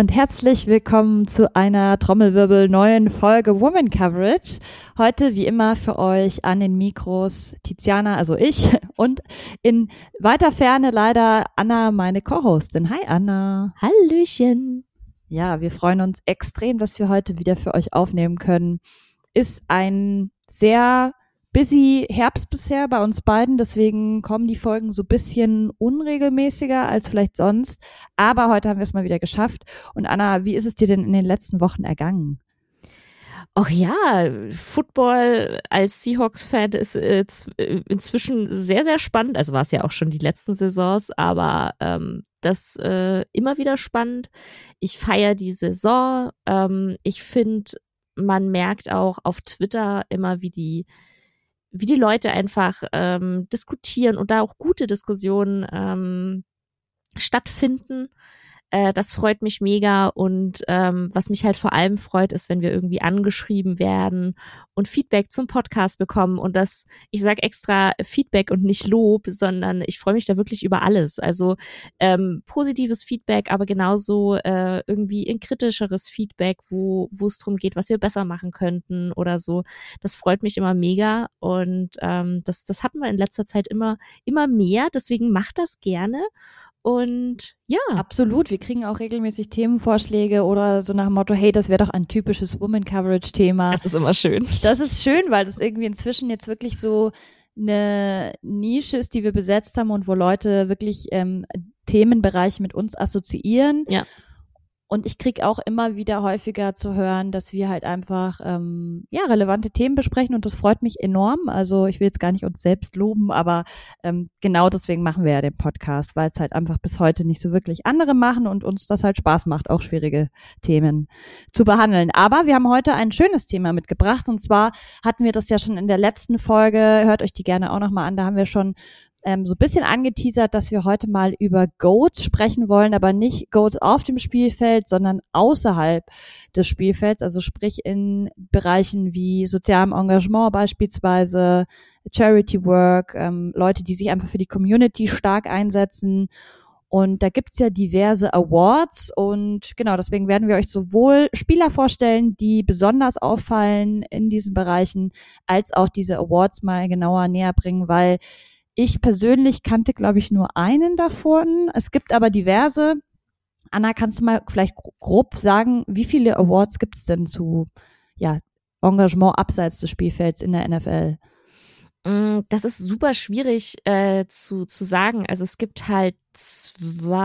Und herzlich willkommen zu einer Trommelwirbel neuen Folge Woman Coverage. Heute wie immer für euch an den Mikros Tiziana, also ich und in weiter Ferne leider Anna, meine Co-Hostin. Hi Anna. Hallöchen. Ja, wir freuen uns extrem, dass wir heute wieder für euch aufnehmen können. Ist ein sehr busy Herbst bisher bei uns beiden, deswegen kommen die Folgen so bisschen unregelmäßiger als vielleicht sonst. Aber heute haben wir es mal wieder geschafft. Und Anna, wie ist es dir denn in den letzten Wochen ergangen? Ach ja, Football als Seahawks-Fan ist äh, äh, inzwischen sehr, sehr spannend. Also war es ja auch schon die letzten Saisons, aber ähm, das äh, immer wieder spannend. Ich feiere die Saison. Ähm, ich finde, man merkt auch auf Twitter immer, wie die wie die Leute einfach ähm, diskutieren und da auch gute Diskussionen ähm, stattfinden. Äh, das freut mich mega und ähm, was mich halt vor allem freut, ist, wenn wir irgendwie angeschrieben werden und Feedback zum Podcast bekommen und das, ich sage extra Feedback und nicht Lob, sondern ich freue mich da wirklich über alles. Also ähm, positives Feedback, aber genauso äh, irgendwie ein kritischeres Feedback, wo wo es darum geht, was wir besser machen könnten oder so. Das freut mich immer mega und ähm, das das hatten wir in letzter Zeit immer immer mehr. Deswegen macht das gerne und ja. Absolut. Wir kriegen auch regelmäßig Themenvorschläge oder so nach dem Motto, hey, das wäre doch ein typisches Woman Coverage Thema. Das ist immer schön. Das ist schön, weil das irgendwie inzwischen jetzt wirklich so eine Nische ist, die wir besetzt haben und wo Leute wirklich ähm, Themenbereiche mit uns assoziieren. Ja. Und ich krieg auch immer wieder häufiger zu hören, dass wir halt einfach ähm, ja relevante Themen besprechen und das freut mich enorm. Also ich will jetzt gar nicht uns selbst loben, aber ähm, genau deswegen machen wir ja den Podcast, weil es halt einfach bis heute nicht so wirklich andere machen und uns das halt Spaß macht, auch schwierige Themen zu behandeln. Aber wir haben heute ein schönes Thema mitgebracht und zwar hatten wir das ja schon in der letzten Folge. Hört euch die gerne auch nochmal an. Da haben wir schon ähm, so ein bisschen angeteasert, dass wir heute mal über Goats sprechen wollen, aber nicht Goats auf dem Spielfeld, sondern außerhalb des Spielfelds, also sprich in Bereichen wie sozialem Engagement beispielsweise, Charity Work, ähm, Leute, die sich einfach für die Community stark einsetzen. Und da gibt's ja diverse Awards und genau, deswegen werden wir euch sowohl Spieler vorstellen, die besonders auffallen in diesen Bereichen, als auch diese Awards mal genauer näher bringen, weil ich persönlich kannte, glaube ich, nur einen davon. Es gibt aber diverse. Anna, kannst du mal vielleicht grob sagen, wie viele Awards gibt es denn zu ja, Engagement abseits des Spielfelds in der NFL? Mm, das ist super schwierig äh, zu, zu sagen. Also es gibt halt zwei.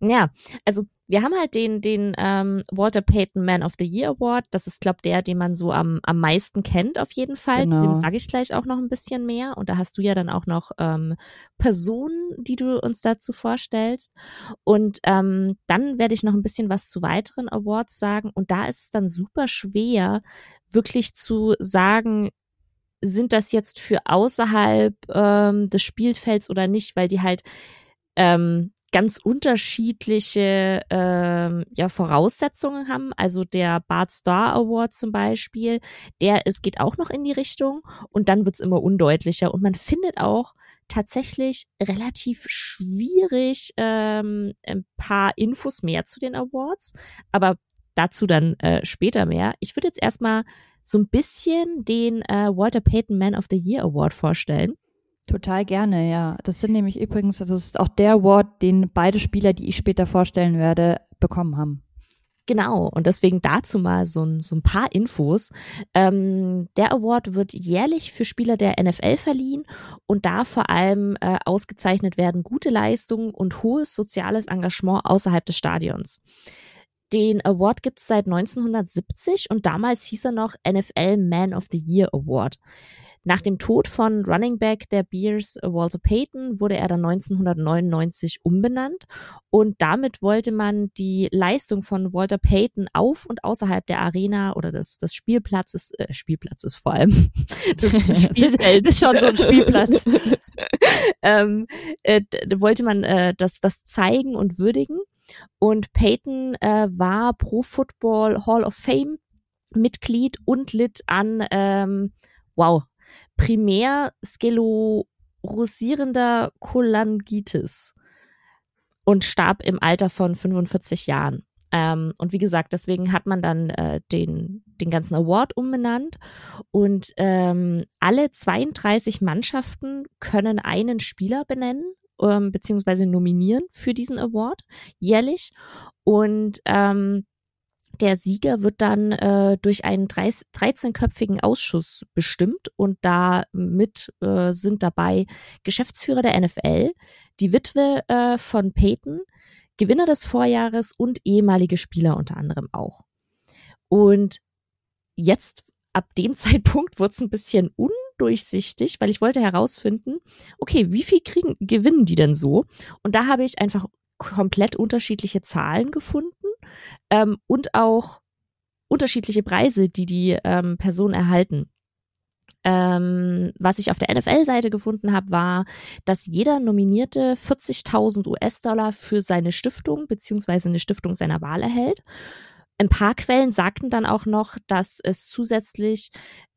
Ja, also wir haben halt den, den ähm, Walter Payton Man of the Year Award. Das ist, glaube der, den man so am, am meisten kennt, auf jeden Fall. Genau. Zu dem sage ich gleich auch noch ein bisschen mehr. Und da hast du ja dann auch noch ähm, Personen, die du uns dazu vorstellst. Und ähm, dann werde ich noch ein bisschen was zu weiteren Awards sagen. Und da ist es dann super schwer, wirklich zu sagen, sind das jetzt für außerhalb ähm, des Spielfelds oder nicht, weil die halt ähm, ganz unterschiedliche ähm, ja, Voraussetzungen haben. Also der Bart Star Award zum Beispiel, der es geht auch noch in die Richtung und dann wird's immer undeutlicher. Und man findet auch tatsächlich relativ schwierig ähm, ein paar Infos mehr zu den Awards, aber dazu dann äh, später mehr. Ich würde jetzt erstmal so ein bisschen den äh, Walter Payton Man of the Year Award vorstellen. Total gerne, ja. Das sind nämlich übrigens, das ist auch der Award, den beide Spieler, die ich später vorstellen werde, bekommen haben. Genau, und deswegen dazu mal so ein, so ein paar Infos. Ähm, der Award wird jährlich für Spieler der NFL verliehen und da vor allem äh, ausgezeichnet werden gute Leistungen und hohes soziales Engagement außerhalb des Stadions. Den Award gibt es seit 1970 und damals hieß er noch NFL Man of the Year Award. Nach dem Tod von Running Back der Bears äh, Walter Payton wurde er dann 1999 umbenannt. Und damit wollte man die Leistung von Walter Payton auf und außerhalb der Arena oder des, des Spielplatzes, äh, Spielplatzes vor allem, das Spielfeld ist schon so ein Spielplatz, ähm, äh, wollte man äh, das, das zeigen und würdigen. Und Payton äh, war Pro Football Hall of Fame Mitglied und litt an ähm, wow, primär sklerosierender Cholangitis. und starb im Alter von 45 Jahren. Ähm, und wie gesagt, deswegen hat man dann äh, den, den ganzen Award umbenannt. Und ähm, alle 32 Mannschaften können einen Spieler benennen ähm, beziehungsweise nominieren für diesen Award jährlich. Und ähm, der Sieger wird dann äh, durch einen 13-köpfigen Ausschuss bestimmt und da mit äh, sind dabei Geschäftsführer der NFL, die Witwe äh, von Peyton, Gewinner des Vorjahres und ehemalige Spieler unter anderem auch. Und jetzt, ab dem Zeitpunkt, wurde es ein bisschen undurchsichtig, weil ich wollte herausfinden, okay, wie viel kriegen, gewinnen die denn so? Und da habe ich einfach komplett unterschiedliche Zahlen gefunden ähm, und auch unterschiedliche Preise, die die ähm, Personen erhalten. Ähm, was ich auf der NFL-Seite gefunden habe, war, dass jeder Nominierte 40.000 US-Dollar für seine Stiftung beziehungsweise eine Stiftung seiner Wahl erhält. Ein paar Quellen sagten dann auch noch, dass es zusätzlich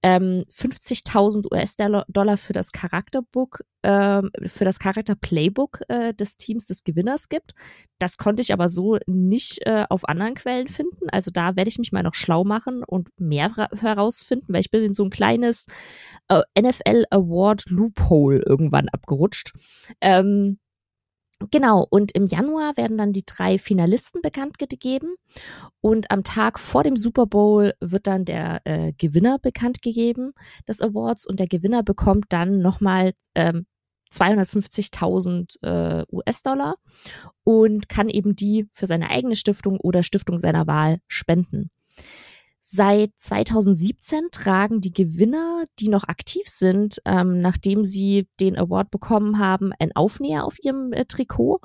ähm, 50.000 US-Dollar für das Charakterbook, äh, für das Charakter-Playbook äh, des Teams des Gewinners gibt. Das konnte ich aber so nicht äh, auf anderen Quellen finden. Also da werde ich mich mal noch schlau machen und mehr herausfinden, weil ich bin in so ein kleines äh, NFL Award Loophole irgendwann abgerutscht. Ähm, Genau, und im Januar werden dann die drei Finalisten bekannt gegeben und am Tag vor dem Super Bowl wird dann der äh, Gewinner bekannt gegeben des Awards und der Gewinner bekommt dann nochmal ähm, 250.000 äh, US-Dollar und kann eben die für seine eigene Stiftung oder Stiftung seiner Wahl spenden. Seit 2017 tragen die Gewinner, die noch aktiv sind, ähm, nachdem sie den Award bekommen haben, ein Aufnäher auf ihrem äh, Trikot.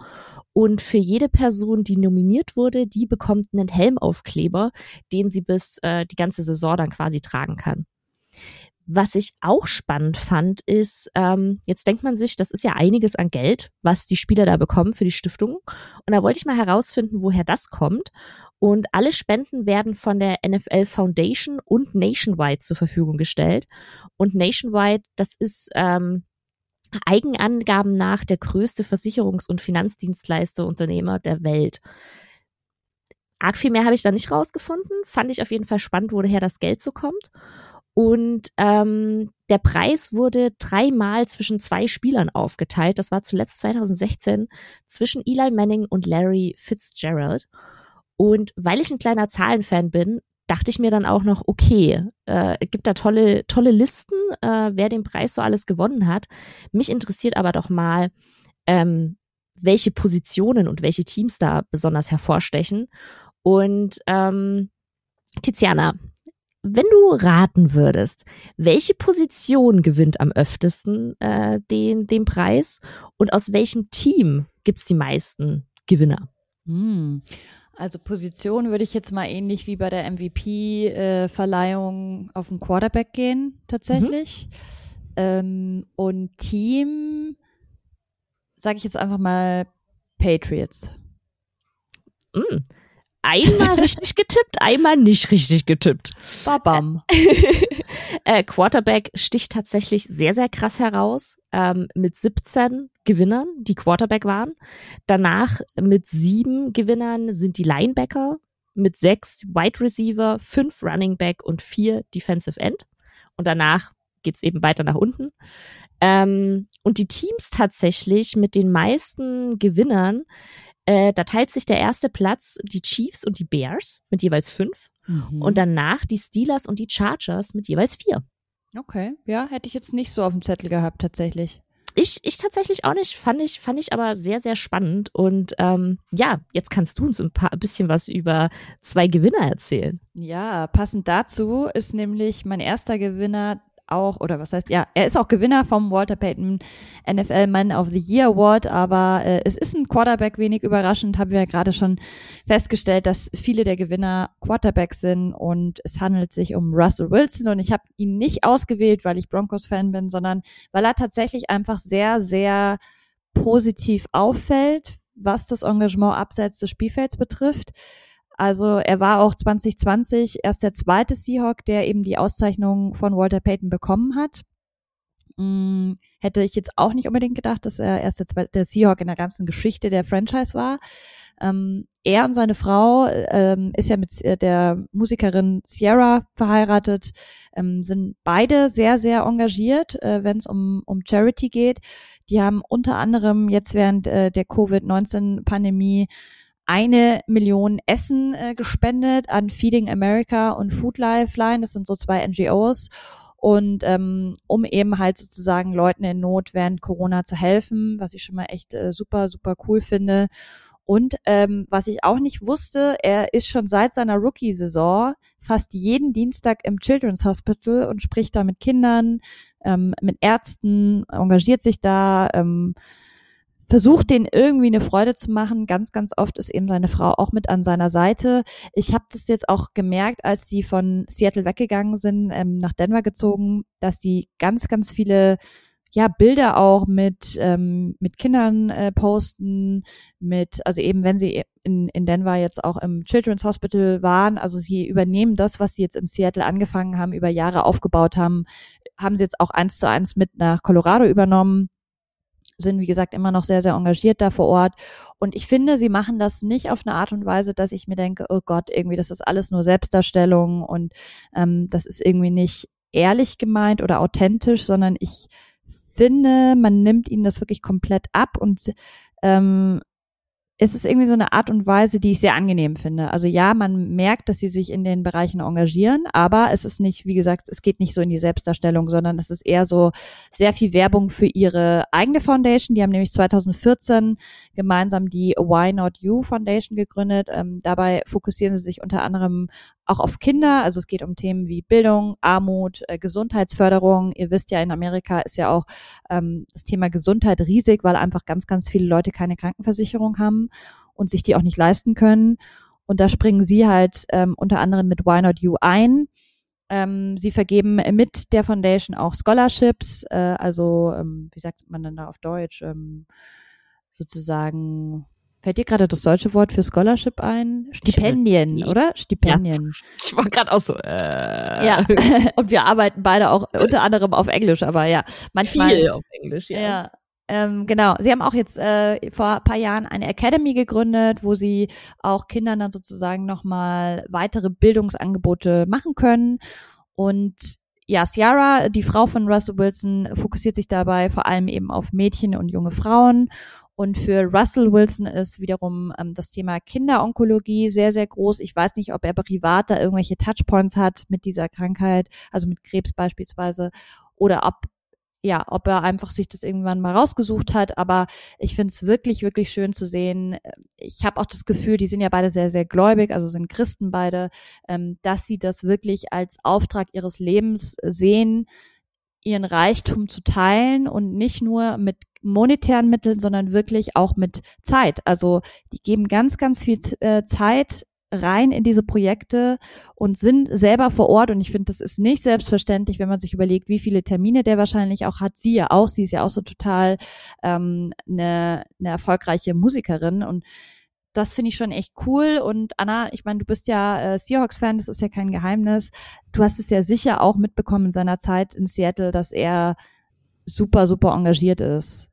Und für jede Person, die nominiert wurde, die bekommt einen Helmaufkleber, den sie bis äh, die ganze Saison dann quasi tragen kann. Was ich auch spannend fand, ist, ähm, jetzt denkt man sich, das ist ja einiges an Geld, was die Spieler da bekommen für die Stiftung. Und da wollte ich mal herausfinden, woher das kommt. Und alle Spenden werden von der NFL Foundation und Nationwide zur Verfügung gestellt. Und Nationwide, das ist ähm, Eigenangaben nach der größte Versicherungs- und Finanzdienstleisterunternehmer der Welt. Arg viel mehr habe ich da nicht rausgefunden. Fand ich auf jeden Fall spannend, woher das Geld so kommt. Und ähm, der Preis wurde dreimal zwischen zwei Spielern aufgeteilt. Das war zuletzt 2016 zwischen Eli Manning und Larry Fitzgerald. Und weil ich ein kleiner Zahlenfan bin, dachte ich mir dann auch noch, okay, äh, es gibt da tolle, tolle Listen, äh, wer den Preis so alles gewonnen hat. Mich interessiert aber doch mal, ähm, welche Positionen und welche Teams da besonders hervorstechen. Und ähm, Tiziana, wenn du raten würdest, welche Position gewinnt am öftesten äh, den, den Preis und aus welchem Team gibt's die meisten Gewinner? Hm. Also Position würde ich jetzt mal ähnlich wie bei der MVP-Verleihung äh, auf den Quarterback gehen, tatsächlich. Mhm. Ähm, und Team, sage ich jetzt einfach mal Patriots. Mm einmal richtig getippt, einmal nicht richtig getippt. Babam. äh, Quarterback sticht tatsächlich sehr, sehr krass heraus, ähm, mit 17 Gewinnern, die Quarterback waren. Danach mit sieben Gewinnern sind die Linebacker, mit sechs Wide Receiver, fünf Running Back und vier Defensive End. Und danach geht's eben weiter nach unten. Ähm, und die Teams tatsächlich mit den meisten Gewinnern äh, da teilt sich der erste Platz die Chiefs und die Bears mit jeweils fünf. Mhm. Und danach die Steelers und die Chargers mit jeweils vier. Okay, ja, hätte ich jetzt nicht so auf dem Zettel gehabt, tatsächlich. Ich, ich tatsächlich auch nicht, fand ich, fand ich aber sehr, sehr spannend. Und ähm, ja, jetzt kannst du uns ein, paar, ein bisschen was über zwei Gewinner erzählen. Ja, passend dazu ist nämlich mein erster Gewinner auch, oder was heißt, ja, er ist auch Gewinner vom Walter Payton NFL Man of the Year Award, aber äh, es ist ein Quarterback wenig überraschend, haben wir ja gerade schon festgestellt, dass viele der Gewinner Quarterbacks sind und es handelt sich um Russell Wilson und ich habe ihn nicht ausgewählt, weil ich Broncos-Fan bin, sondern weil er tatsächlich einfach sehr, sehr positiv auffällt, was das Engagement abseits des Spielfelds betrifft. Also er war auch 2020 erst der zweite Seahawk, der eben die Auszeichnung von Walter Payton bekommen hat. Mh, hätte ich jetzt auch nicht unbedingt gedacht, dass er erst der, der Seahawk in der ganzen Geschichte der Franchise war. Ähm, er und seine Frau ähm, ist ja mit äh, der Musikerin Sierra verheiratet, ähm, sind beide sehr, sehr engagiert, äh, wenn es um, um Charity geht. Die haben unter anderem jetzt während äh, der Covid-19-Pandemie eine Million Essen äh, gespendet an Feeding America und Food Lifeline. Das sind so zwei NGOs. Und ähm, um eben halt sozusagen Leuten in Not während Corona zu helfen, was ich schon mal echt äh, super, super cool finde. Und ähm, was ich auch nicht wusste, er ist schon seit seiner Rookie-Saison fast jeden Dienstag im Children's Hospital und spricht da mit Kindern, ähm, mit Ärzten, engagiert sich da, ähm, versucht denen irgendwie eine Freude zu machen. Ganz, ganz oft ist eben seine Frau auch mit an seiner Seite. Ich habe das jetzt auch gemerkt, als sie von Seattle weggegangen sind, ähm, nach Denver gezogen, dass die ganz, ganz viele ja, Bilder auch mit, ähm, mit Kindern äh, posten, mit, also eben wenn sie in, in Denver jetzt auch im Children's Hospital waren, also sie übernehmen das, was sie jetzt in Seattle angefangen haben, über Jahre aufgebaut haben, haben sie jetzt auch eins zu eins mit nach Colorado übernommen sind, wie gesagt, immer noch sehr, sehr engagiert da vor Ort. Und ich finde, sie machen das nicht auf eine Art und Weise, dass ich mir denke, oh Gott, irgendwie, das ist alles nur Selbstdarstellung und ähm, das ist irgendwie nicht ehrlich gemeint oder authentisch, sondern ich finde, man nimmt ihnen das wirklich komplett ab und ähm, es ist irgendwie so eine Art und Weise, die ich sehr angenehm finde. Also ja, man merkt, dass sie sich in den Bereichen engagieren, aber es ist nicht, wie gesagt, es geht nicht so in die Selbstdarstellung, sondern es ist eher so sehr viel Werbung für ihre eigene Foundation. Die haben nämlich 2014 gemeinsam die Why Not You Foundation gegründet. Ähm, dabei fokussieren sie sich unter anderem auch auf Kinder. Also es geht um Themen wie Bildung, Armut, äh, Gesundheitsförderung. Ihr wisst ja, in Amerika ist ja auch ähm, das Thema Gesundheit riesig, weil einfach ganz, ganz viele Leute keine Krankenversicherung haben und sich die auch nicht leisten können. Und da springen sie halt ähm, unter anderem mit Why Not You ein. Ähm, sie vergeben mit der Foundation auch Scholarships, äh, also ähm, wie sagt man denn da auf Deutsch? Ähm, sozusagen Fällt dir gerade das deutsche Wort für Scholarship ein? Stipendien, ich, oder? Stipendien. Ja. Ich war gerade auch so. Äh. Ja. Und wir arbeiten beide auch unter anderem auf Englisch, aber ja, manchmal. Viel auf Englisch, ja. ja. Ähm, genau. Sie haben auch jetzt äh, vor ein paar Jahren eine Academy gegründet, wo sie auch Kindern dann sozusagen nochmal weitere Bildungsangebote machen können. Und ja, Ciara, die Frau von Russell Wilson, fokussiert sich dabei vor allem eben auf Mädchen und junge Frauen und für Russell Wilson ist wiederum ähm, das Thema Kinderonkologie sehr, sehr groß. Ich weiß nicht, ob er privat da irgendwelche Touchpoints hat mit dieser Krankheit, also mit Krebs beispielsweise, oder ob ja, ob er einfach sich das irgendwann mal rausgesucht hat. Aber ich finde es wirklich, wirklich schön zu sehen. Ich habe auch das Gefühl, die sind ja beide sehr, sehr gläubig, also sind Christen beide, ähm, dass sie das wirklich als Auftrag ihres Lebens sehen, ihren Reichtum zu teilen und nicht nur mit monetären Mitteln, sondern wirklich auch mit Zeit. Also die geben ganz, ganz viel äh, Zeit rein in diese Projekte und sind selber vor Ort. Und ich finde, das ist nicht selbstverständlich, wenn man sich überlegt, wie viele Termine der wahrscheinlich auch hat. Sie ja auch, sie ist ja auch so total ähm, eine, eine erfolgreiche Musikerin. Und das finde ich schon echt cool. Und Anna, ich meine, du bist ja äh, Seahawks-Fan, das ist ja kein Geheimnis. Du hast es ja sicher auch mitbekommen in seiner Zeit in Seattle, dass er super, super engagiert ist.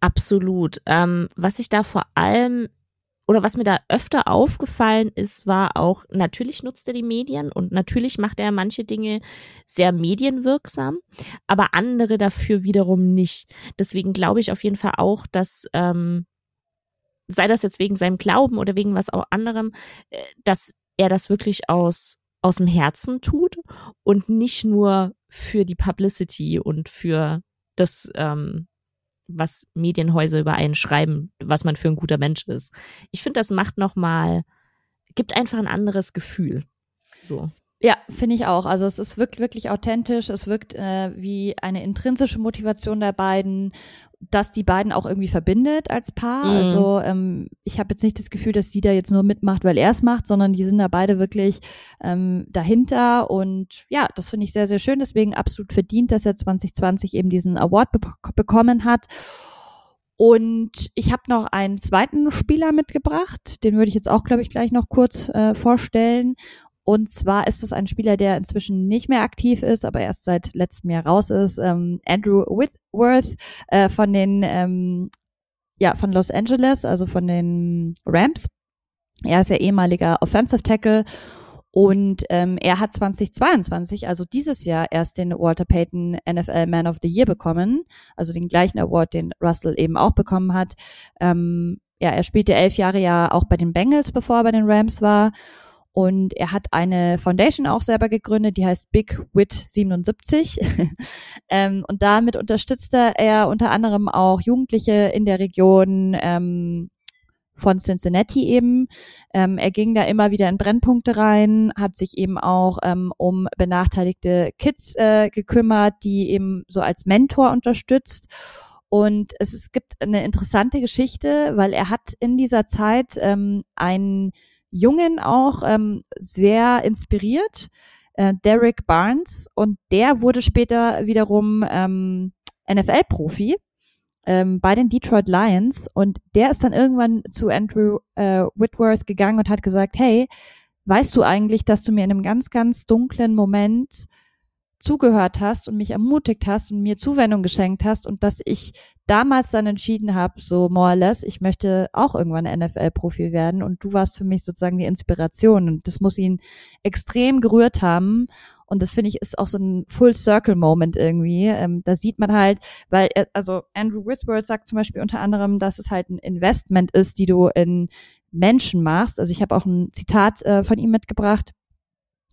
Absolut. Ähm, was ich da vor allem oder was mir da öfter aufgefallen ist, war auch, natürlich nutzt er die Medien und natürlich macht er manche Dinge sehr medienwirksam, aber andere dafür wiederum nicht. Deswegen glaube ich auf jeden Fall auch, dass, ähm, sei das jetzt wegen seinem Glauben oder wegen was auch anderem, äh, dass er das wirklich aus, aus dem Herzen tut und nicht nur für die Publicity und für das, ähm, was Medienhäuser über einen schreiben, was man für ein guter Mensch ist. Ich finde, das macht nochmal, gibt einfach ein anderes Gefühl. So. Ja, finde ich auch. Also es ist wirkt wirklich authentisch, es wirkt äh, wie eine intrinsische Motivation der beiden, dass die beiden auch irgendwie verbindet als Paar. Mhm. Also ähm, ich habe jetzt nicht das Gefühl, dass sie da jetzt nur mitmacht, weil er es macht, sondern die sind da beide wirklich ähm, dahinter. Und ja, das finde ich sehr, sehr schön. Deswegen absolut verdient, dass er 2020 eben diesen Award be bekommen hat. Und ich habe noch einen zweiten Spieler mitgebracht, den würde ich jetzt auch, glaube ich, gleich noch kurz äh, vorstellen. Und zwar ist es ein Spieler, der inzwischen nicht mehr aktiv ist, aber erst seit letztem Jahr raus ist. Ähm, Andrew Whitworth äh, von den ähm, ja von Los Angeles, also von den Rams. Er ist ja ehemaliger Offensive Tackle und ähm, er hat 2022, also dieses Jahr, erst den Walter Payton NFL Man of the Year bekommen, also den gleichen Award, den Russell eben auch bekommen hat. Ähm, ja, er spielte elf Jahre ja auch bei den Bengals, bevor er bei den Rams war. Und er hat eine Foundation auch selber gegründet, die heißt Big Wit 77. ähm, und damit unterstützte er unter anderem auch Jugendliche in der Region, ähm, von Cincinnati eben. Ähm, er ging da immer wieder in Brennpunkte rein, hat sich eben auch ähm, um benachteiligte Kids äh, gekümmert, die eben so als Mentor unterstützt. Und es, es gibt eine interessante Geschichte, weil er hat in dieser Zeit ähm, einen Jungen auch ähm, sehr inspiriert, äh, Derek Barnes, und der wurde später wiederum ähm, NFL-Profi ähm, bei den Detroit Lions. Und der ist dann irgendwann zu Andrew äh, Whitworth gegangen und hat gesagt, hey, weißt du eigentlich, dass du mir in einem ganz, ganz dunklen Moment zugehört hast und mich ermutigt hast und mir Zuwendung geschenkt hast und dass ich damals dann entschieden habe, so more or less, ich möchte auch irgendwann NFL-Profi werden und du warst für mich sozusagen die Inspiration und das muss ihn extrem gerührt haben und das finde ich ist auch so ein Full Circle Moment irgendwie. Ähm, da sieht man halt, weil, er, also Andrew Whitworth sagt zum Beispiel unter anderem, dass es halt ein Investment ist, die du in Menschen machst. Also ich habe auch ein Zitat äh, von ihm mitgebracht.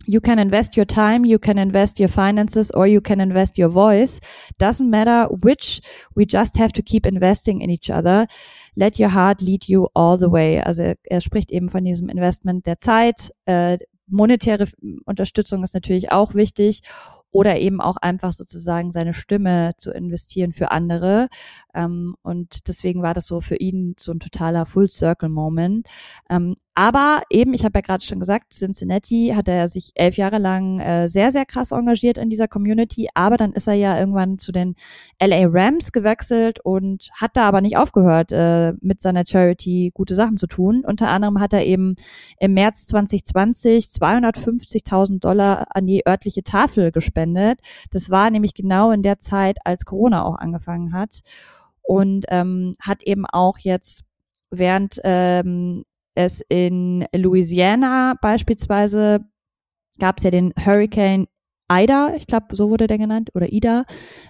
You can invest your time, you can invest your finances, or you can invest your voice. Doesn't matter which, we just have to keep investing in each other. Let your heart lead you all the way. Also er, er spricht eben von diesem Investment der Zeit, äh, monetäre Unterstützung ist natürlich auch wichtig oder eben auch einfach sozusagen seine Stimme zu investieren für andere. Ähm, und deswegen war das so für ihn so ein totaler Full Circle Moment. Ähm, aber eben, ich habe ja gerade schon gesagt, Cincinnati hat er sich elf Jahre lang äh, sehr, sehr krass engagiert in dieser Community, aber dann ist er ja irgendwann zu den LA Rams gewechselt und hat da aber nicht aufgehört, äh, mit seiner Charity gute Sachen zu tun. Unter anderem hat er eben im März 2020 250.000 Dollar an die örtliche Tafel gespendet. Das war nämlich genau in der Zeit, als Corona auch angefangen hat und ähm, hat eben auch jetzt während ähm, es in Louisiana beispielsweise gab es ja den Hurricane Ida, ich glaube, so wurde der genannt, oder Ida,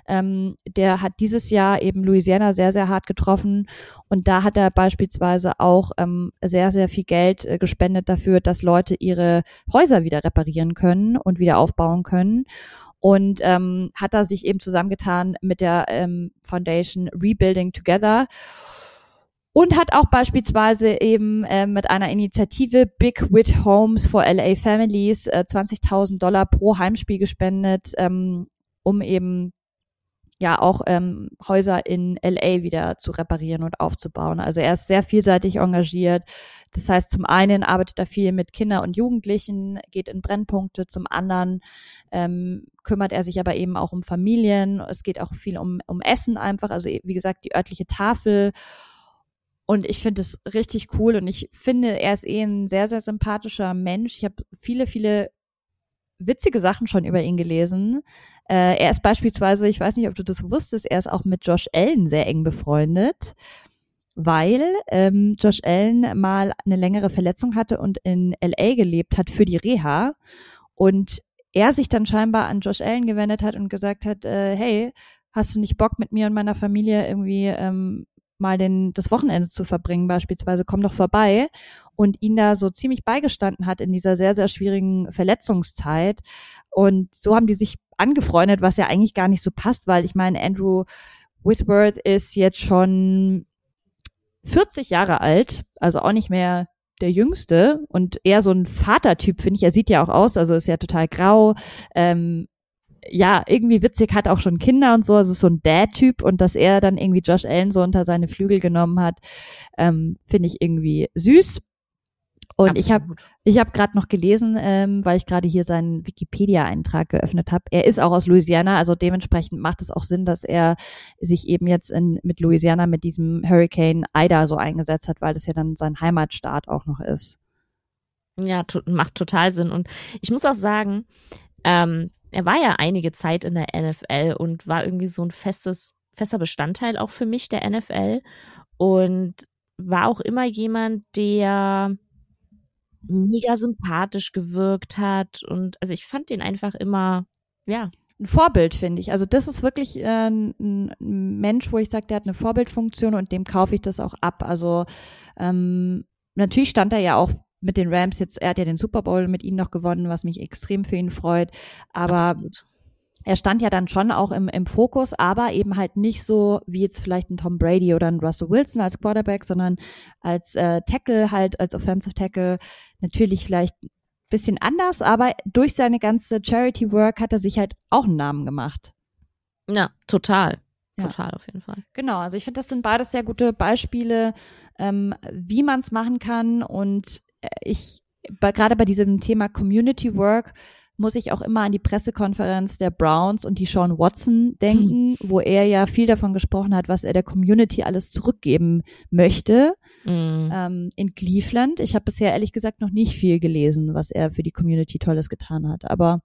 ähm, der hat dieses Jahr eben Louisiana sehr, sehr hart getroffen. Und da hat er beispielsweise auch ähm, sehr, sehr viel Geld äh, gespendet dafür, dass Leute ihre Häuser wieder reparieren können und wieder aufbauen können. Und ähm, hat da sich eben zusammengetan mit der ähm, Foundation Rebuilding Together und hat auch beispielsweise eben äh, mit einer Initiative Big Wit Homes for LA Families äh, 20.000 Dollar pro Heimspiel gespendet, ähm, um eben ja auch ähm, Häuser in LA wieder zu reparieren und aufzubauen. Also er ist sehr vielseitig engagiert. Das heißt, zum einen arbeitet er viel mit Kindern und Jugendlichen, geht in Brennpunkte, zum anderen ähm, kümmert er sich aber eben auch um Familien. Es geht auch viel um, um Essen einfach, also wie gesagt, die örtliche Tafel und ich finde es richtig cool und ich finde, er ist eh ein sehr, sehr sympathischer Mensch. Ich habe viele, viele witzige Sachen schon über ihn gelesen. Äh, er ist beispielsweise, ich weiß nicht, ob du das wusstest, er ist auch mit Josh Allen sehr eng befreundet, weil ähm, Josh Allen mal eine längere Verletzung hatte und in LA gelebt hat für die Reha. Und er sich dann scheinbar an Josh Allen gewendet hat und gesagt hat, äh, hey, hast du nicht Bock mit mir und meiner Familie irgendwie ähm, mal den, das Wochenende zu verbringen, beispielsweise, komm doch vorbei und ihn da so ziemlich beigestanden hat in dieser sehr, sehr schwierigen Verletzungszeit. Und so haben die sich angefreundet, was ja eigentlich gar nicht so passt, weil ich meine, Andrew Whitworth ist jetzt schon 40 Jahre alt, also auch nicht mehr der Jüngste und eher so ein Vatertyp, finde ich. Er sieht ja auch aus, also ist ja total grau, ähm, ja, irgendwie witzig, hat auch schon Kinder und so, also ist so ein Dad-Typ und dass er dann irgendwie Josh Allen so unter seine Flügel genommen hat, ähm, finde ich irgendwie süß. Und Absolut. ich habe ich hab gerade noch gelesen, ähm, weil ich gerade hier seinen Wikipedia-Eintrag geöffnet habe. Er ist auch aus Louisiana, also dementsprechend macht es auch Sinn, dass er sich eben jetzt in, mit Louisiana mit diesem Hurricane Ida so eingesetzt hat, weil das ja dann sein Heimatstaat auch noch ist. Ja, macht total Sinn. Und ich muss auch sagen, ähm, er war ja einige Zeit in der NFL und war irgendwie so ein festes, fester Bestandteil auch für mich der NFL und war auch immer jemand, der mega sympathisch gewirkt hat und also ich fand den einfach immer, ja. Ein Vorbild, finde ich. Also das ist wirklich äh, ein, ein Mensch, wo ich sage, der hat eine Vorbildfunktion und dem kaufe ich das auch ab. Also ähm, natürlich stand er ja auch mit den Rams jetzt, er hat ja den Super Bowl mit ihnen noch gewonnen, was mich extrem für ihn freut. Aber Absolut. er stand ja dann schon auch im, im Fokus, aber eben halt nicht so wie jetzt vielleicht ein Tom Brady oder ein Russell Wilson als Quarterback, sondern als äh, Tackle halt, als Offensive Tackle natürlich vielleicht bisschen anders, aber durch seine ganze Charity Work hat er sich halt auch einen Namen gemacht. Ja, total. Total auf jeden Fall. Genau, also ich finde, das sind beides sehr gute Beispiele, ähm, wie man es machen kann und ich, bei, gerade bei diesem Thema Community Work, muss ich auch immer an die Pressekonferenz der Browns und die Sean Watson denken, hm. wo er ja viel davon gesprochen hat, was er der Community alles zurückgeben möchte mm. ähm, in Cleveland. Ich habe bisher ehrlich gesagt noch nicht viel gelesen, was er für die Community Tolles getan hat, aber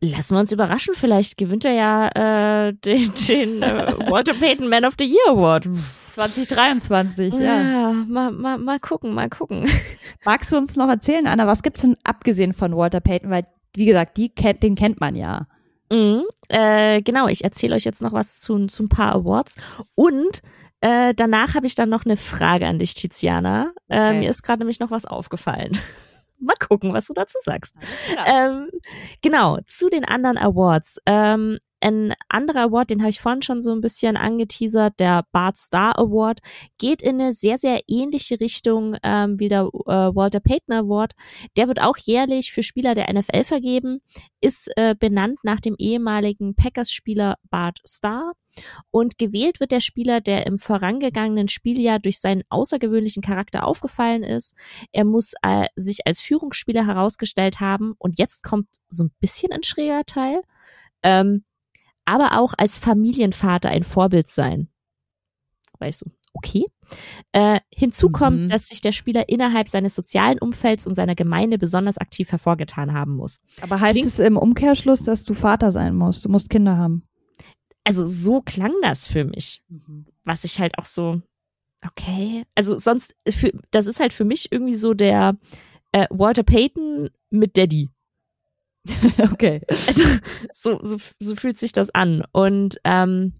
Lassen wir uns überraschen, vielleicht gewinnt er ja äh, den, den äh, Walter Payton Man of the Year Award. 2023, ja. ja. mal, mal, mal gucken, mal gucken. Magst du uns noch erzählen, Anna, was gibt's denn abgesehen von Walter Payton? Weil, wie gesagt, die kennt, den kennt man ja. Mhm, äh, genau, ich erzähle euch jetzt noch was zu, zu ein paar Awards. Und äh, danach habe ich dann noch eine Frage an dich, Tiziana. Äh, okay. mir ist gerade nämlich noch was aufgefallen mal gucken, was du dazu sagst. Ähm, genau, zu den anderen Awards. Ähm, ein anderer Award, den habe ich vorhin schon so ein bisschen angeteasert, der Bart Star Award, geht in eine sehr, sehr ähnliche Richtung ähm, wie der äh, Walter Payton Award. Der wird auch jährlich für Spieler der NFL vergeben, ist äh, benannt nach dem ehemaligen Packers-Spieler Bart Starr. Und gewählt wird der Spieler, der im vorangegangenen Spieljahr durch seinen außergewöhnlichen Charakter aufgefallen ist. Er muss äh, sich als Führungsspieler herausgestellt haben. Und jetzt kommt so ein bisschen ein schräger Teil. Ähm, aber auch als Familienvater ein Vorbild sein. Weißt du, okay. Äh, hinzu kommt, mhm. dass sich der Spieler innerhalb seines sozialen Umfelds und seiner Gemeinde besonders aktiv hervorgetan haben muss. Aber heißt Klingt, es im Umkehrschluss, dass du Vater sein musst? Du musst Kinder haben. Also so klang das für mich. Mhm. Was ich halt auch so, okay. Also sonst, für, das ist halt für mich irgendwie so der äh, Walter Payton mit Daddy. okay. Also, so, so, so fühlt sich das an. Und ähm,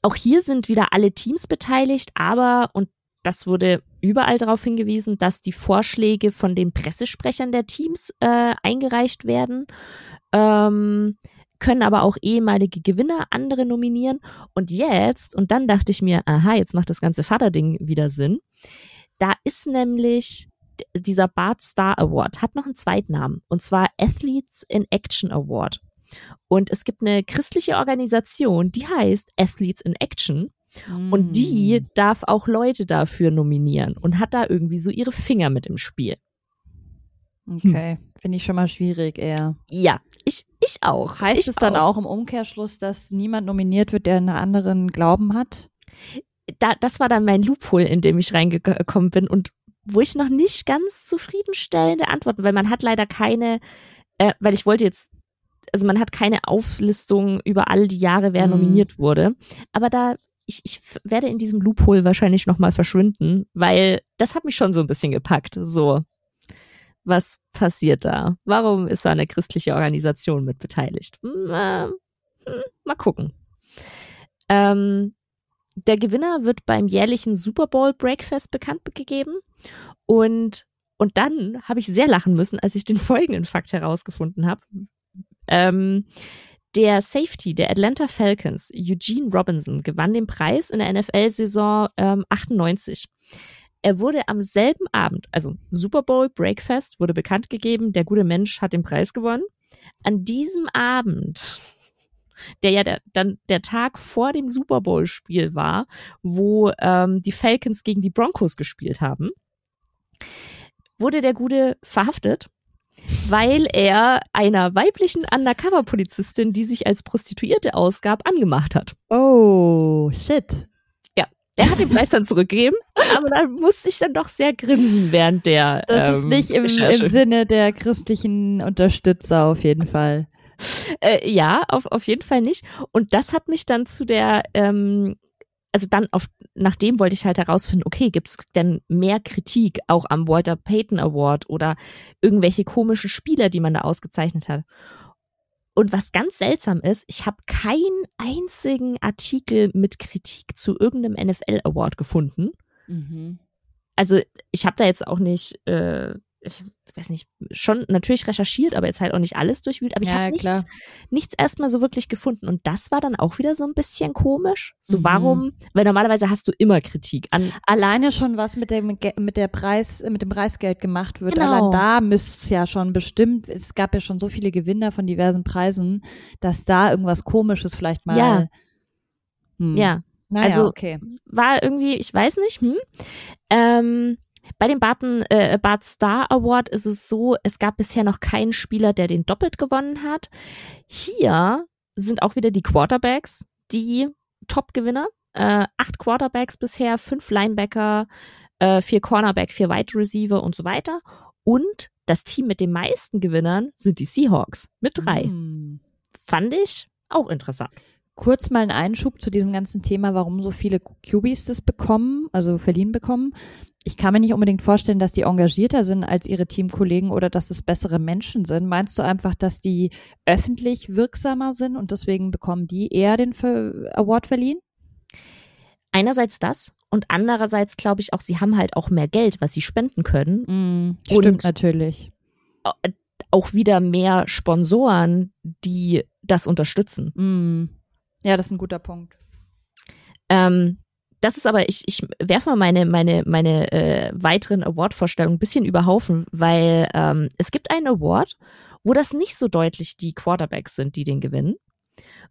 auch hier sind wieder alle Teams beteiligt, aber, und das wurde überall darauf hingewiesen, dass die Vorschläge von den Pressesprechern der Teams äh, eingereicht werden. Ähm, können aber auch ehemalige Gewinner andere nominieren. Und jetzt, und dann dachte ich mir, aha, jetzt macht das ganze Vaterding wieder Sinn. Da ist nämlich dieser Bart Star Award hat noch einen Zweitnamen und zwar Athletes in Action Award. Und es gibt eine christliche Organisation, die heißt Athletes in Action. Mm. Und die mm. darf auch Leute dafür nominieren und hat da irgendwie so ihre Finger mit im Spiel. Okay, hm. Finde ich schon mal schwierig eher. Ja, ich, ich auch. Heißt ich es dann auch. auch im Umkehrschluss, dass niemand nominiert wird, der einen anderen Glauben hat? Da, das war dann mein Loophole, in dem ich reingekommen bin und wo ich noch nicht ganz zufriedenstellende Antworten, weil man hat leider keine, äh, weil ich wollte jetzt, also man hat keine Auflistung über all die Jahre, wer mm. nominiert wurde. Aber da, ich, ich werde in diesem Loophole wahrscheinlich nochmal verschwinden, weil das hat mich schon so ein bisschen gepackt. So, was passiert da? Warum ist da eine christliche Organisation mit beteiligt? Hm, äh, hm, mal gucken. Ähm, der Gewinner wird beim jährlichen Super Bowl Breakfast bekannt gegeben. Und, und dann habe ich sehr lachen müssen, als ich den folgenden Fakt herausgefunden habe. Ähm, der Safety der Atlanta Falcons, Eugene Robinson, gewann den Preis in der NFL-Saison ähm, 98. Er wurde am selben Abend, also Super Bowl Breakfast, wurde bekannt gegeben, der gute Mensch hat den Preis gewonnen. An diesem Abend der ja der, dann der Tag vor dem Super Bowl-Spiel war, wo ähm, die Falcons gegen die Broncos gespielt haben, wurde der Gute verhaftet, weil er einer weiblichen Undercover-Polizistin, die sich als Prostituierte ausgab, angemacht hat. Oh, shit. Der hat den Preis dann zurückgegeben, aber da musste ich dann doch sehr grinsen während der. Das ähm, ist nicht im, im Sinne der christlichen Unterstützer auf jeden Fall. Äh, ja, auf, auf jeden Fall nicht. Und das hat mich dann zu der, ähm, also dann auf, nachdem wollte ich halt herausfinden, okay, gibt es denn mehr Kritik auch am Walter Payton Award oder irgendwelche komischen Spieler, die man da ausgezeichnet hat? Und was ganz seltsam ist, ich habe keinen einzigen Artikel mit Kritik zu irgendeinem NFL Award gefunden. Mhm. Also ich habe da jetzt auch nicht äh, ich weiß nicht, schon natürlich recherchiert, aber jetzt halt auch nicht alles durchwühlt, aber ich ja, habe nichts, nichts erstmal so wirklich gefunden. Und das war dann auch wieder so ein bisschen komisch. So, mhm. warum? Weil normalerweise hast du immer Kritik an. Alleine schon was mit dem, mit der Preis, mit dem Preisgeld gemacht wird. Genau. Allein da müsste es ja schon bestimmt, es gab ja schon so viele Gewinner von diversen Preisen, dass da irgendwas komisches vielleicht mal. Ja. Hm. Ja. Naja, also okay. war irgendwie, ich weiß nicht, hm. Ähm, bei dem Barton, äh, Bart Star Award ist es so, es gab bisher noch keinen Spieler, der den doppelt gewonnen hat. Hier sind auch wieder die Quarterbacks die Top-Gewinner. Äh, acht Quarterbacks bisher, fünf Linebacker, äh, vier Cornerback, vier Wide Receiver und so weiter. Und das Team mit den meisten Gewinnern sind die Seahawks mit drei. Mm. Fand ich auch interessant. Kurz mal einen Einschub zu diesem ganzen Thema, warum so viele QBs das bekommen, also verliehen bekommen ich kann mir nicht unbedingt vorstellen, dass die engagierter sind als ihre Teamkollegen oder dass es bessere Menschen sind. Meinst du einfach, dass die öffentlich wirksamer sind und deswegen bekommen die eher den Award verliehen? Einerseits das und andererseits glaube ich auch, sie haben halt auch mehr Geld, was sie spenden können. Mm, stimmt natürlich. Auch wieder mehr Sponsoren, die das unterstützen. Mm. Ja, das ist ein guter Punkt. Ähm, das ist aber, ich, ich werfe mal meine, meine, meine äh, weiteren Award-Vorstellungen ein bisschen über Haufen, weil ähm, es gibt einen Award, wo das nicht so deutlich die Quarterbacks sind, die den gewinnen.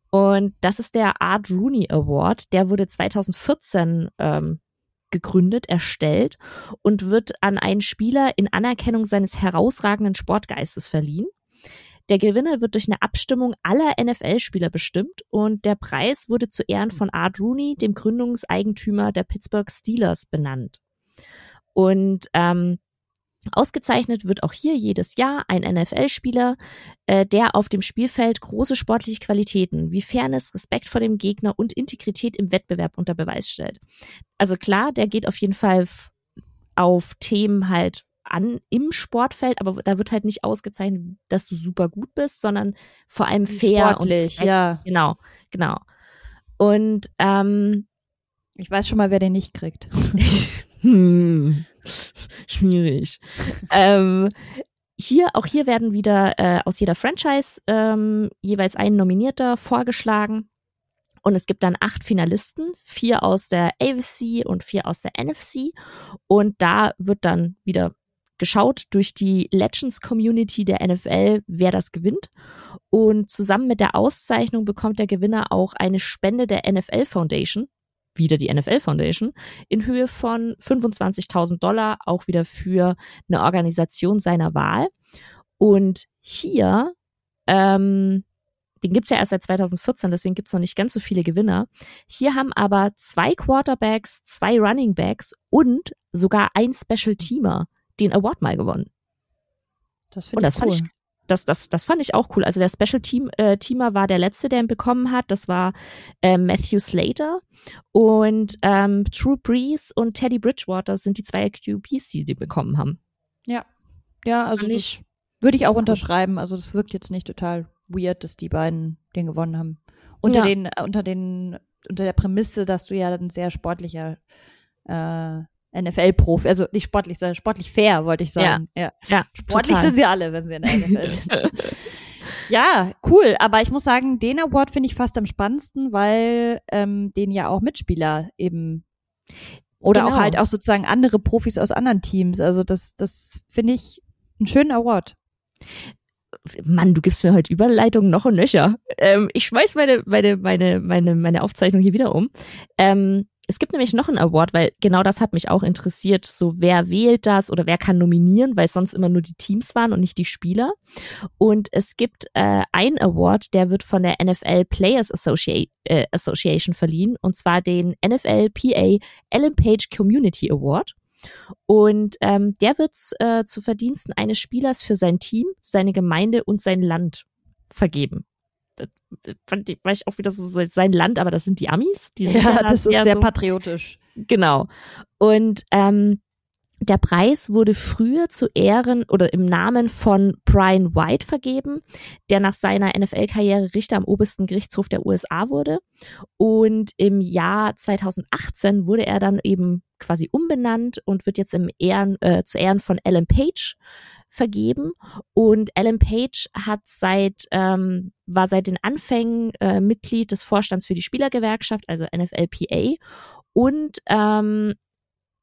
Und das ist der Art Rooney Award. Der wurde 2014 ähm, gegründet, erstellt und wird an einen Spieler in Anerkennung seines herausragenden Sportgeistes verliehen. Der Gewinner wird durch eine Abstimmung aller NFL-Spieler bestimmt und der Preis wurde zu Ehren von Art Rooney, dem Gründungseigentümer der Pittsburgh Steelers, benannt. Und ähm, Ausgezeichnet wird auch hier jedes Jahr ein NFL-Spieler, äh, der auf dem Spielfeld große sportliche Qualitäten wie Fairness, Respekt vor dem Gegner und Integrität im Wettbewerb unter Beweis stellt. Also klar, der geht auf jeden Fall auf Themen halt an im Sportfeld, aber da wird halt nicht ausgezeichnet, dass du super gut bist, sondern vor allem fair Sportlich, und ja. Genau, genau. Und ähm, ich weiß schon mal, wer den nicht kriegt. hm, schwierig. ähm, hier, auch hier werden wieder äh, aus jeder Franchise ähm, jeweils ein Nominierter vorgeschlagen. Und es gibt dann acht Finalisten, vier aus der AFC und vier aus der NFC. Und da wird dann wieder geschaut durch die Legends Community der NFL, wer das gewinnt. Und zusammen mit der Auszeichnung bekommt der Gewinner auch eine Spende der NFL Foundation, wieder die NFL Foundation, in Höhe von 25.000 Dollar, auch wieder für eine Organisation seiner Wahl. Und hier, ähm, den gibt's ja erst seit 2014, deswegen gibt's noch nicht ganz so viele Gewinner. Hier haben aber zwei Quarterbacks, zwei Running Backs und sogar ein Special Teamer den Award mal gewonnen. Das finde ich das cool. Fand ich, das, das, das fand ich auch cool. Also der Special Team, äh, Teamer war der letzte, der ihn bekommen hat. Das war äh, Matthew Slater. Und ähm, True Breeze und Teddy Bridgewater sind die zwei QBs, die die bekommen haben. Ja. Ja, also das würde ich auch unterschreiben. Also das wirkt jetzt nicht total weird, dass die beiden den gewonnen haben. Unter ja. den, äh, unter den, unter der Prämisse, dass du ja ein sehr sportlicher äh, NFL-Profi, also nicht sportlich, sondern sportlich fair, wollte ich sagen. Ja, ja. ja sportlich total. sind sie alle, wenn sie in der NFL sind. ja, cool. Aber ich muss sagen, den Award finde ich fast am spannendsten, weil ähm, den ja auch Mitspieler eben oder genau. auch halt auch sozusagen andere Profis aus anderen Teams. Also das, das finde ich einen schönen Award. Mann, du gibst mir heute Überleitung noch und nöcher. Ähm, ich schmeiß meine, meine, meine, meine, meine Aufzeichnung hier wieder um. Ähm, es gibt nämlich noch einen Award, weil genau das hat mich auch interessiert. So, wer wählt das oder wer kann nominieren, weil sonst immer nur die Teams waren und nicht die Spieler. Und es gibt äh, einen Award, der wird von der NFL Players Associ äh, Association verliehen, und zwar den NFL PA Ellen Page Community Award. Und ähm, der wird äh, zu Verdiensten eines Spielers für sein Team, seine Gemeinde und sein Land vergeben fand ich, war ich auch wieder so, so sein Land, aber das sind die Amis. Die ja, ja das ist sehr so, patriotisch. Genau. Und ähm, der Preis wurde früher zu Ehren oder im Namen von Brian White vergeben, der nach seiner NFL-Karriere Richter am obersten Gerichtshof der USA wurde. Und im Jahr 2018 wurde er dann eben quasi umbenannt und wird jetzt im Ehren, äh, zu Ehren von Alan Page vergeben. Und Alan Page hat seit, ähm, war seit den Anfängen äh, Mitglied des Vorstands für die Spielergewerkschaft, also NFLPA, und ähm,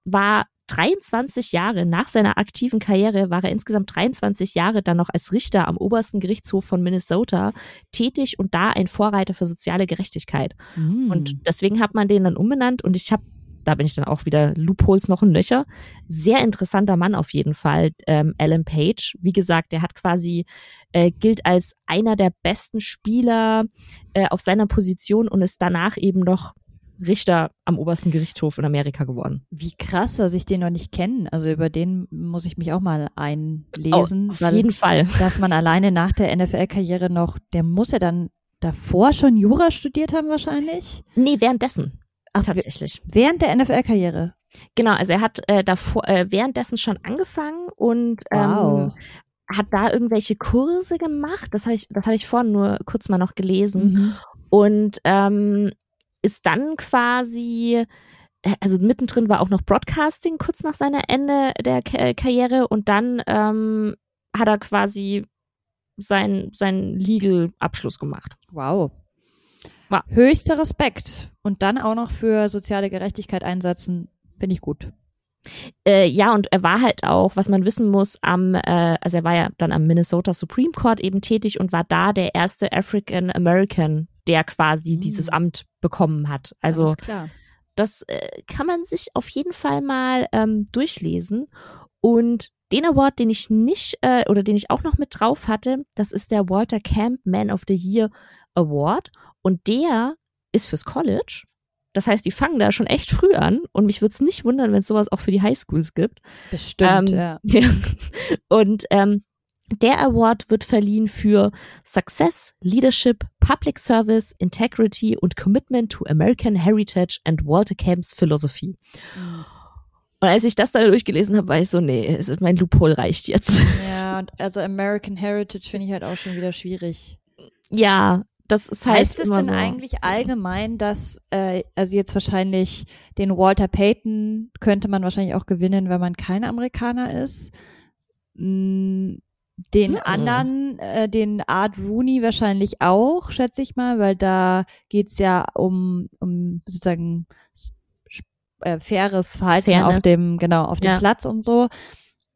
war 23 Jahre nach seiner aktiven Karriere war er insgesamt 23 Jahre dann noch als Richter am obersten Gerichtshof von Minnesota tätig und da ein Vorreiter für soziale Gerechtigkeit. Mm. Und deswegen hat man den dann umbenannt und ich habe da bin ich dann auch wieder Loopholes noch ein Nöcher. Sehr interessanter Mann auf jeden Fall, ähm, Alan Page. Wie gesagt, der hat quasi, äh, gilt als einer der besten Spieler äh, auf seiner Position und ist danach eben noch Richter am obersten Gerichtshof in Amerika geworden. Wie krass, dass ich den noch nicht kenne. Also über den muss ich mich auch mal einlesen. Oh, auf jeden Fall. Dass man alleine nach der NFL-Karriere noch, der muss ja dann davor schon Jura studiert haben wahrscheinlich? Nee, währenddessen. Ach, tatsächlich. Während der NFL-Karriere. Genau, also er hat äh, davor äh, währenddessen schon angefangen und ähm, hat da irgendwelche Kurse gemacht. Das habe ich, das habe ich vorhin nur kurz mal noch gelesen. Mhm. Und ähm, ist dann quasi, äh, also mittendrin war auch noch Broadcasting kurz nach seiner Ende der K Karriere und dann ähm, hat er quasi seinen sein Legal-Abschluss gemacht. Wow. Ja. Höchster Respekt. Und dann auch noch für soziale Gerechtigkeit einsetzen, finde ich gut. Äh, ja, und er war halt auch, was man wissen muss, am, äh, also er war ja dann am Minnesota Supreme Court eben tätig und war da der erste African American, der quasi mhm. dieses Amt bekommen hat. Also das äh, kann man sich auf jeden Fall mal ähm, durchlesen. Und den Award, den ich nicht äh, oder den ich auch noch mit drauf hatte, das ist der Walter Camp Man of the Year Award. Und der ist fürs College. Das heißt, die fangen da schon echt früh an und mich würde es nicht wundern, wenn es sowas auch für die Highschools gibt. Bestimmt, ähm, ja. ja. Und ähm, der Award wird verliehen für Success, Leadership, Public Service, Integrity und Commitment to American Heritage and Walter Camps Philosophy. Mhm. Und als ich das da durchgelesen habe, war ich so, nee, mein Loophole reicht jetzt. Ja, also American Heritage finde ich halt auch schon wieder schwierig. Ja, das ist halt heißt es denn so. eigentlich allgemein, dass äh, also jetzt wahrscheinlich den Walter Payton könnte man wahrscheinlich auch gewinnen, wenn man kein Amerikaner ist. Mm, den hm. anderen, äh, den Art Rooney wahrscheinlich auch, schätze ich mal, weil da geht's ja um, um sozusagen äh, faires Verhalten Fairness. auf dem, genau, auf dem ja. Platz und so.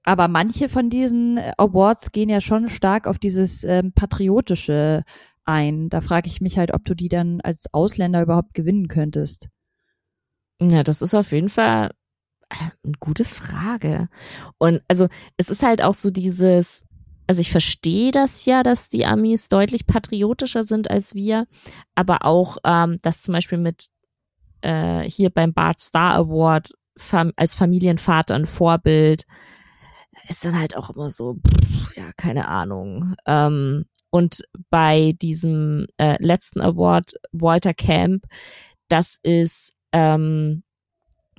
Aber manche von diesen Awards gehen ja schon stark auf dieses ähm, patriotische ein. Da frage ich mich halt, ob du die dann als Ausländer überhaupt gewinnen könntest. Ja, das ist auf jeden Fall äh, eine gute Frage. Und also es ist halt auch so dieses, also ich verstehe das ja, dass die Amis deutlich patriotischer sind als wir, aber auch, ähm, dass zum Beispiel mit äh, hier beim Bart Star Award fam als Familienvater ein Vorbild ist dann halt auch immer so, pff, ja, keine Ahnung. Ähm, und bei diesem äh, letzten Award, Walter Camp, das ist, ähm,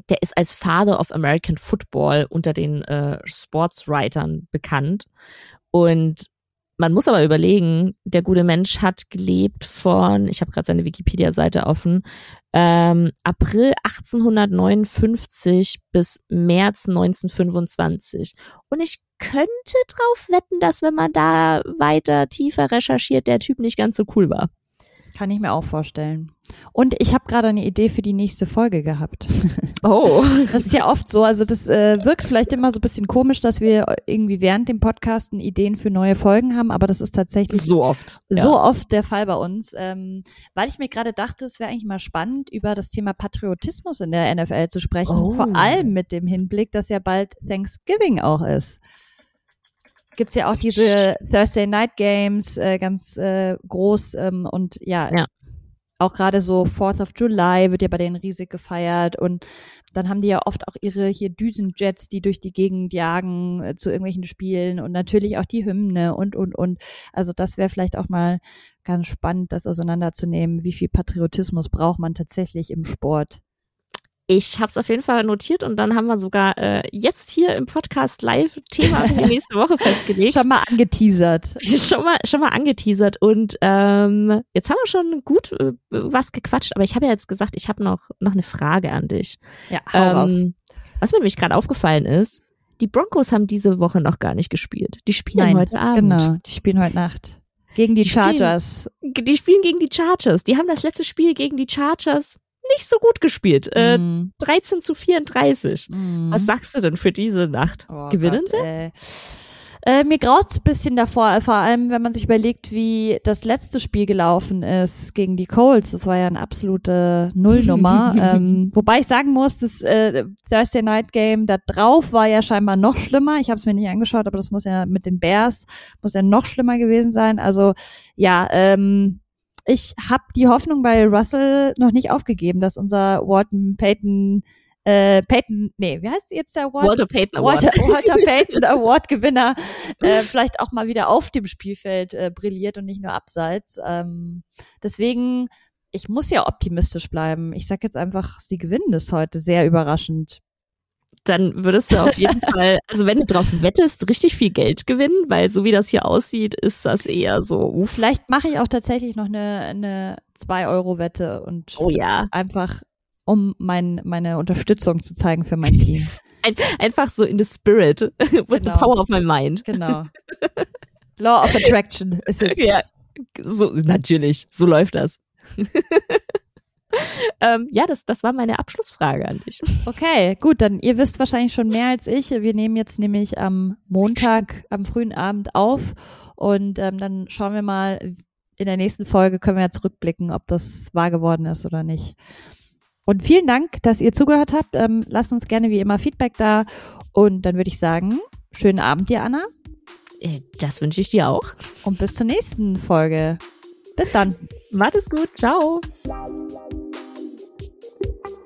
der ist als Father of American Football unter den äh, Sportswritern bekannt. Und man muss aber überlegen, der gute Mensch hat gelebt von, ich habe gerade seine Wikipedia-Seite offen, ähm, April 1859 bis März 1925. Und ich könnte drauf wetten, dass wenn man da weiter tiefer recherchiert, der Typ nicht ganz so cool war. Kann ich mir auch vorstellen. Und ich habe gerade eine Idee für die nächste Folge gehabt. Oh. Das ist ja oft so. Also das äh, wirkt vielleicht immer so ein bisschen komisch, dass wir irgendwie während dem Podcasten Ideen für neue Folgen haben, aber das ist tatsächlich so oft. So ja. oft der Fall bei uns. Ähm, weil ich mir gerade dachte, es wäre eigentlich mal spannend, über das Thema Patriotismus in der NFL zu sprechen. Oh. Vor allem mit dem Hinblick, dass ja bald Thanksgiving auch ist gibt's ja auch diese Thursday Night Games äh, ganz äh, groß ähm, und ja, ja. auch gerade so Fourth of July wird ja bei denen riesig gefeiert und dann haben die ja oft auch ihre hier Düsenjets, die durch die Gegend jagen äh, zu irgendwelchen Spielen und natürlich auch die Hymne und und und. Also das wäre vielleicht auch mal ganz spannend, das auseinanderzunehmen. Wie viel Patriotismus braucht man tatsächlich im Sport? Ich habe es auf jeden Fall notiert und dann haben wir sogar äh, jetzt hier im Podcast live Thema für die nächste Woche festgelegt. schon mal angeteasert. schon mal schon mal angeteasert und ähm, jetzt haben wir schon gut äh, was gequatscht, aber ich habe ja jetzt gesagt, ich habe noch noch eine Frage an dich. Ja, hau ähm, raus. Was mir nämlich gerade aufgefallen ist, die Broncos haben diese Woche noch gar nicht gespielt. Die spielen Nein, heute Abend. Genau, die spielen heute Nacht. Gegen die, die Chargers. Spielen, die spielen gegen die Chargers. Die haben das letzte Spiel gegen die Chargers nicht so gut gespielt. Äh, mm. 13 zu 34. Mm. Was sagst du denn für diese Nacht? Oh Gewinnen Gott, sie? Äh. Äh, mir graut's ein bisschen davor, vor allem wenn man sich überlegt, wie das letzte Spiel gelaufen ist gegen die Colts. Das war ja eine absolute Nullnummer. ähm, wobei ich sagen muss, das äh, Thursday Night Game da drauf war ja scheinbar noch schlimmer. Ich habe es mir nicht angeschaut, aber das muss ja mit den Bears muss ja noch schlimmer gewesen sein. Also ja, ähm, ich habe die Hoffnung bei Russell noch nicht aufgegeben, dass unser Walton Payton äh, Payton, nee, wie heißt jetzt der Award? Walter Payton Award. Walter, Walter Payton Award Gewinner äh, vielleicht auch mal wieder auf dem Spielfeld äh, brilliert und nicht nur abseits. Ähm, deswegen, ich muss ja optimistisch bleiben. Ich sag jetzt einfach, sie gewinnen das heute sehr überraschend dann würdest du auf jeden Fall, also wenn du drauf wettest, richtig viel Geld gewinnen, weil so wie das hier aussieht, ist das eher so. Uff. Vielleicht mache ich auch tatsächlich noch eine, eine 2-Euro-Wette und oh ja. einfach, um mein, meine Unterstützung zu zeigen für mein Team. Ein, einfach so in the spirit, with genau. the power of my mind. Genau. Law of Attraction ist jetzt. Ja, so, natürlich, so läuft das. ähm, ja, das, das war meine Abschlussfrage an dich. Okay, gut, dann ihr wisst wahrscheinlich schon mehr als ich. Wir nehmen jetzt nämlich am Montag, am frühen Abend auf und ähm, dann schauen wir mal, in der nächsten Folge können wir ja zurückblicken, ob das wahr geworden ist oder nicht. Und vielen Dank, dass ihr zugehört habt. Ähm, lasst uns gerne wie immer Feedback da. Und dann würde ich sagen, schönen Abend dir, Anna. Äh, das wünsche ich dir auch. Und bis zur nächsten Folge. Bis dann. Macht es gut. Ciao. thank you